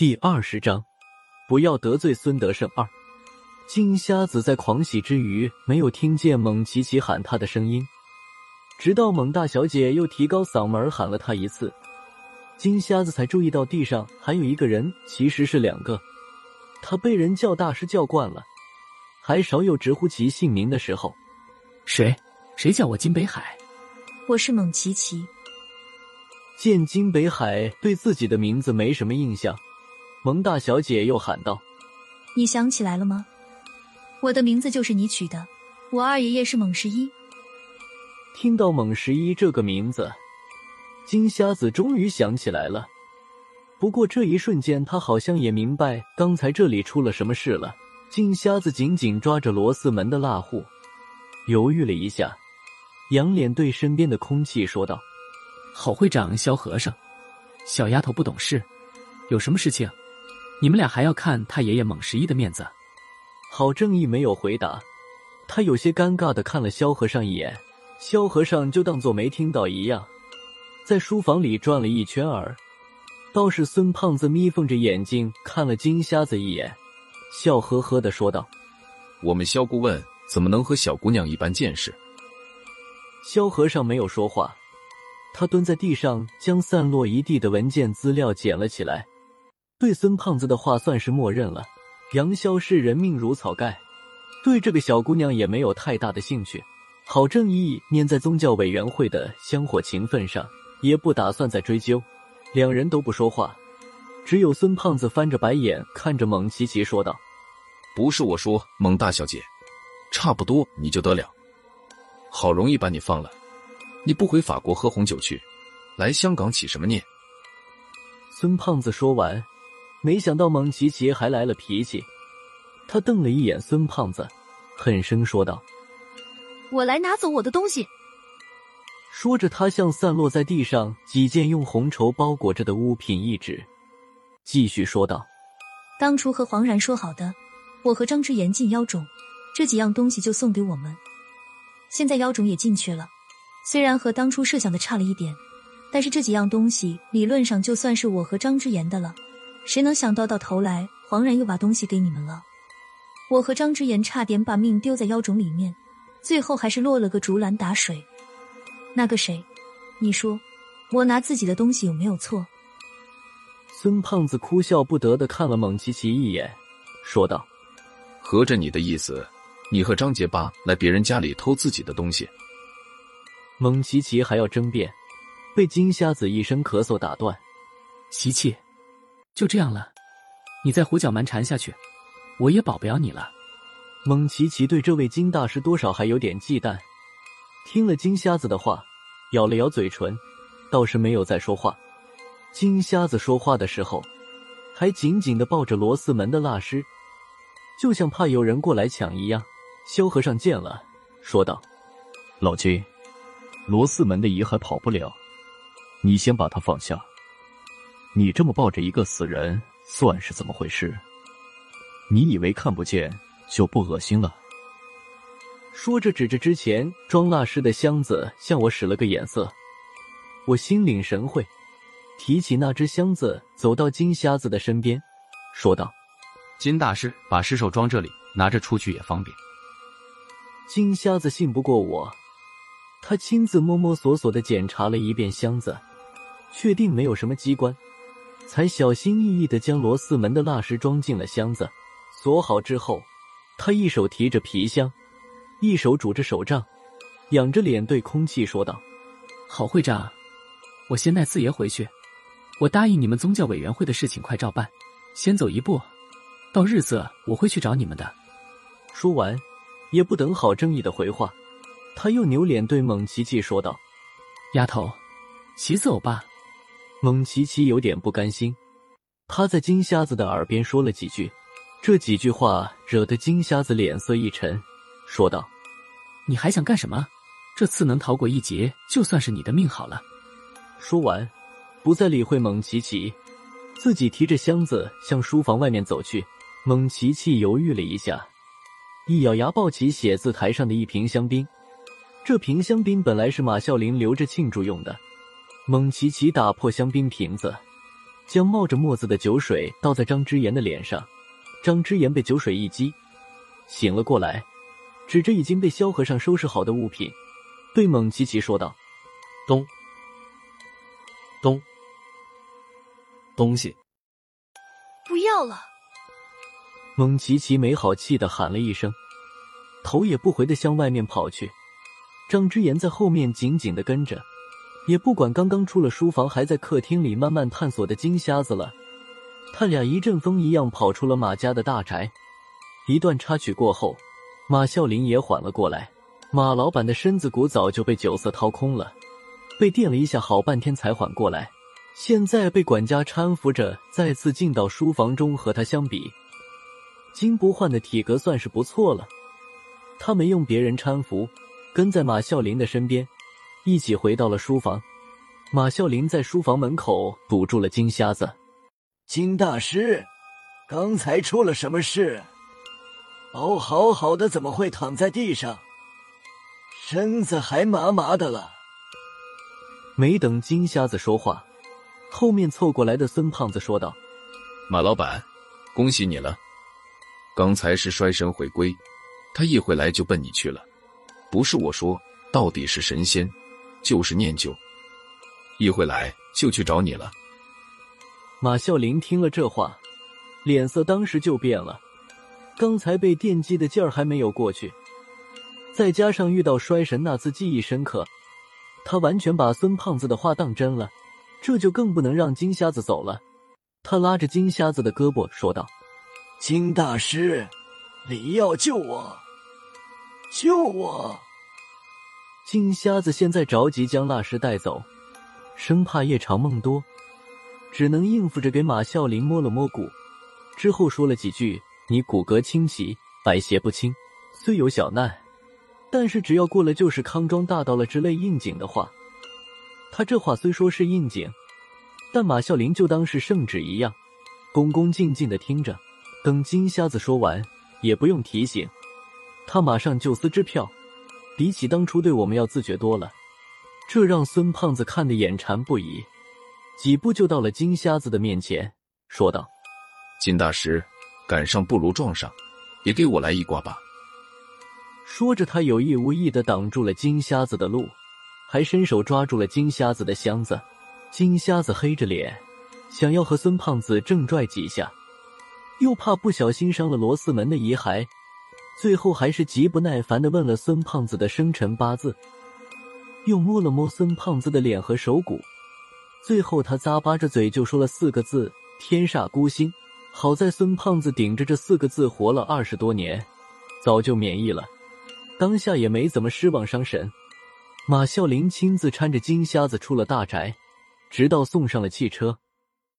第二十章，不要得罪孙德胜二。金瞎子在狂喜之余，没有听见蒙奇奇喊他的声音，直到蒙大小姐又提高嗓门喊了他一次，金瞎子才注意到地上还有一个人，其实是两个。他被人叫大师叫惯了，还少有直呼其姓名的时候。谁？谁叫我金北海？我是蒙奇奇。见金北海对自己的名字没什么印象。蒙大小姐又喊道：“你想起来了吗？我的名字就是你取的。我二爷爷是蒙十一。”听到蒙十一这个名字，金瞎子终于想起来了。不过这一瞬间，他好像也明白刚才这里出了什么事了。金瞎子紧紧抓着螺丝门的蜡户，犹豫了一下，仰脸对身边的空气说道：“郝会长，萧和尚，小丫头不懂事，有什么事情？”你们俩还要看他爷爷蒙十一的面子？郝正义没有回答，他有些尴尬的看了萧和尚一眼，萧和尚就当做没听到一样，在书房里转了一圈儿。倒是孙胖子眯缝着眼睛看了金瞎子一眼，笑呵呵的说道：“我们萧顾问怎么能和小姑娘一般见识？”萧和尚没有说话，他蹲在地上将散落一地的文件资料捡了起来。对孙胖子的话算是默认了。杨潇是人命如草盖，对这个小姑娘也没有太大的兴趣。郝正义念在宗教委员会的香火情分上，也不打算再追究。两人都不说话，只有孙胖子翻着白眼看着蒙奇奇说道：“不是我说，蒙大小姐，差不多你就得了。好容易把你放了，你不回法国喝红酒去，来香港起什么念？”孙胖子说完。没想到蒙奇奇还来了脾气，他瞪了一眼孙胖子，狠声说道：“我来拿走我的东西。”说着，他向散落在地上几件用红绸包裹着的物品一指，继续说道：“当初和黄然说好的，我和张之言进妖种，这几样东西就送给我们。现在妖种也进去了，虽然和当初设想的差了一点，但是这几样东西理论上就算是我和张之言的了。”谁能想到，到头来黄然又把东西给你们了？我和张之言差点把命丢在妖种里面，最后还是落了个竹篮打水。那个谁，你说我拿自己的东西有没有错？孙胖子哭笑不得的看了蒙奇奇一眼，说道：“合着你的意思，你和张杰巴来别人家里偷自己的东西？”蒙奇奇还要争辩，被金瞎子一声咳嗽打断：“琪琪。”就这样了，你再胡搅蛮缠下去，我也保不了你了。蒙奇奇对这位金大师多少还有点忌惮，听了金瞎子的话，咬了咬嘴唇，倒是没有再说话。金瞎子说话的时候，还紧紧的抱着罗四门的蜡师，就像怕有人过来抢一样。萧和尚见了，说道：“老金，罗四门的遗骸跑不了，你先把他放下。”你这么抱着一个死人，算是怎么回事？你以为看不见就不恶心了？说着，指着之前装蜡尸的箱子，向我使了个眼色。我心领神会，提起那只箱子，走到金瞎子的身边，说道：“金大师，把尸首装这里，拿着出去也方便。”金瞎子信不过我，他亲自摸摸索索的检查了一遍箱子，确定没有什么机关。才小心翼翼的将罗四门的蜡石装进了箱子，锁好之后，他一手提着皮箱，一手拄着手杖，仰着脸对空气说道：“郝会长，我先带四爷回去，我答应你们宗教委员会的事情快照办，先走一步，到日子我会去找你们的。”说完，也不等郝正义的回话，他又扭脸对蒙奇奇说道：“丫头，骑走吧。”蒙奇奇有点不甘心，他在金瞎子的耳边说了几句，这几句话惹得金瞎子脸色一沉，说道：“你还想干什么？这次能逃过一劫，就算是你的命好了。”说完，不再理会蒙奇奇，自己提着箱子向书房外面走去。蒙奇奇犹豫了一下，一咬牙抱起写字台上的一瓶香槟。这瓶香槟本来是马啸林留着庆祝用的。蒙奇奇打破香槟瓶子，将冒着沫子的酒水倒在张之言的脸上。张之言被酒水一激，醒了过来，指着已经被萧和尚收拾好的物品，对蒙奇奇说道：“东东东西，不要了！”蒙奇奇没好气的喊了一声，头也不回的向外面跑去。张之言在后面紧紧的跟着，也不管刚刚出了书房还在客厅里慢慢探索的金瞎子了。他俩一阵风一样跑出了马家的大宅。一段插曲过后，马啸林也缓了过来。马老板的身子骨早就被酒色掏空了，被电了一下，好半天才缓过来。现在被管家搀扶着再次进到书房中，和他相比，金不换的体格算是不错了。他没用别人搀扶，跟在马啸林的身边，一起回到了书房。马啸林在书房门口堵住了金瞎子。金大师，刚才出了什么事？哦好好的，怎么会躺在地上？身子还麻麻的了。没等金瞎子说话，后面凑过来的孙胖子说道：“马老板，恭喜你了！刚才是衰神回归，他一回来就奔你去了。不是我说，到底是神仙，就是念旧，一回来就去找你了。”马啸林听了这话，脸色当时就变了。刚才被电击的劲儿还没有过去，再加上遇到衰神那次记忆深刻，他完全把孙胖子的话当真了，这就更不能让金瞎子走了。他拉着金瞎子的胳膊说道：“金大师，你要救我，救我！”金瞎子现在着急将那尸带走，生怕夜长梦多。只能应付着给马啸林摸了摸骨，之后说了几句：“你骨骼清奇，百邪不侵，虽有小难，但是只要过了就是康庄大道了。”之类应景的话。他这话虽说是应景，但马啸林就当是圣旨一样，恭恭敬敬的听着。等金瞎子说完，也不用提醒，他马上就撕支票，比起当初对我们要自觉多了，这让孙胖子看得眼馋不已。几步就到了金瞎子的面前，说道：“金大师，赶上不如撞上，也给我来一卦吧。”说着，他有意无意的挡住了金瞎子的路，还伸手抓住了金瞎子的箱子。金瞎子黑着脸，想要和孙胖子正拽几下，又怕不小心伤了罗四门的遗骸，最后还是极不耐烦的问了孙胖子的生辰八字，又摸了摸孙胖子的脸和手骨。最后，他咂巴着嘴就说了四个字：“天煞孤星。”好在孙胖子顶着这四个字活了二十多年，早就免疫了，当下也没怎么失望伤神。马啸林亲自搀着金瞎子出了大宅，直到送上了汽车。